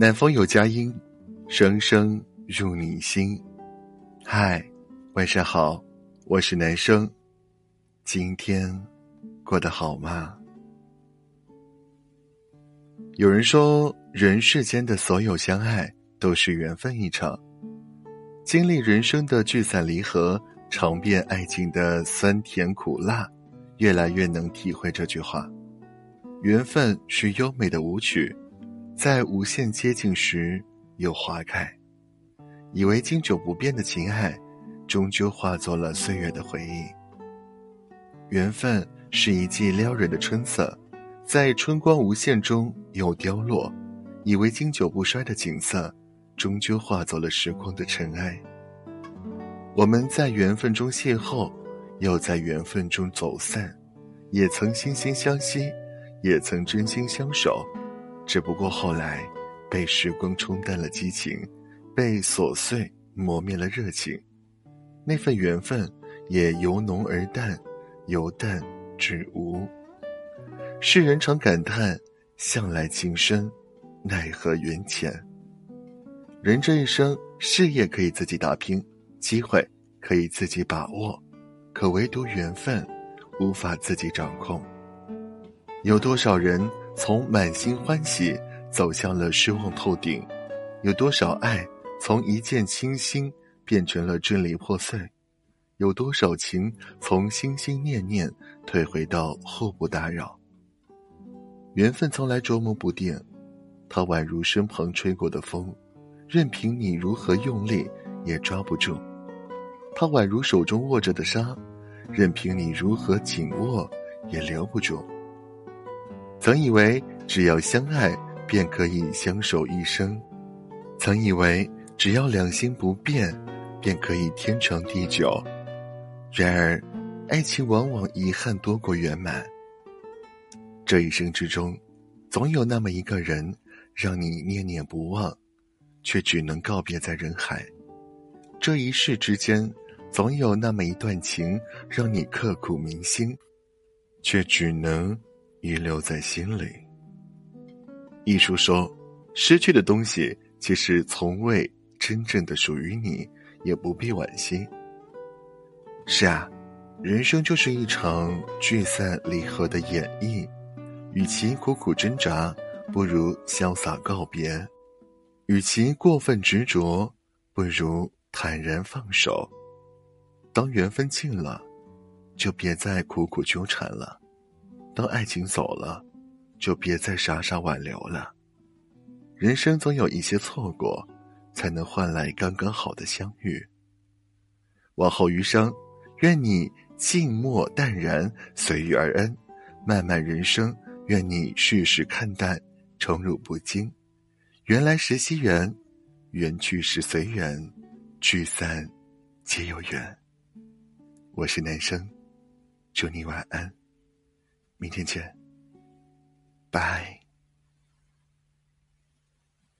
南风有佳音，声声入你心。嗨，晚上好，我是男生。今天过得好吗？有人说，人世间的所有相爱都是缘分一场。经历人生的聚散离合，尝遍爱情的酸甜苦辣，越来越能体会这句话：缘分是优美的舞曲，在无限接近时又花开。以为经久不变的情爱，终究化作了岁月的回忆。缘分是一季撩人的春色，在春光无限中又凋落。以为经久不衰的景色。终究化作了时光的尘埃。我们在缘分中邂逅，又在缘分中走散，也曾惺惺相惜，也曾真心相守，只不过后来被时光冲淡了激情，被琐碎磨灭了热情，那份缘分也由浓而淡，由淡至无。世人常感叹，向来情深，奈何缘浅。人这一生，事业可以自己打拼，机会可以自己把握，可唯独缘分，无法自己掌控。有多少人从满心欢喜走向了失望透顶？有多少爱从一见倾心变成了支离破碎？有多少情从心心念念退回到互不打扰？缘分从来捉摸不定，它宛如身旁吹过的风。任凭你如何用力，也抓不住；它宛如手中握着的沙，任凭你如何紧握，也留不住。曾以为只要相爱便可以相守一生，曾以为只要两心不变，便可以天长地久。然而，爱情往往遗憾多过圆满。这一生之中，总有那么一个人，让你念念不忘。却只能告别在人海，这一世之间，总有那么一段情让你刻骨铭心，却只能遗留在心里。一书说，失去的东西其实从未真正的属于你，也不必惋惜。是啊，人生就是一场聚散离合的演绎，与其苦苦挣扎，不如潇洒告别。与其过分执着，不如坦然放手。当缘分尽了，就别再苦苦纠缠了；当爱情走了，就别再傻傻挽留了。人生总有一些错过，才能换来刚刚好的相遇。往后余生，愿你静默淡然，随遇而安；漫漫人生，愿你世事看淡，宠辱不惊。缘来时惜缘，缘去时随缘，聚散皆有缘。我是男生，祝你晚安，明天见，拜。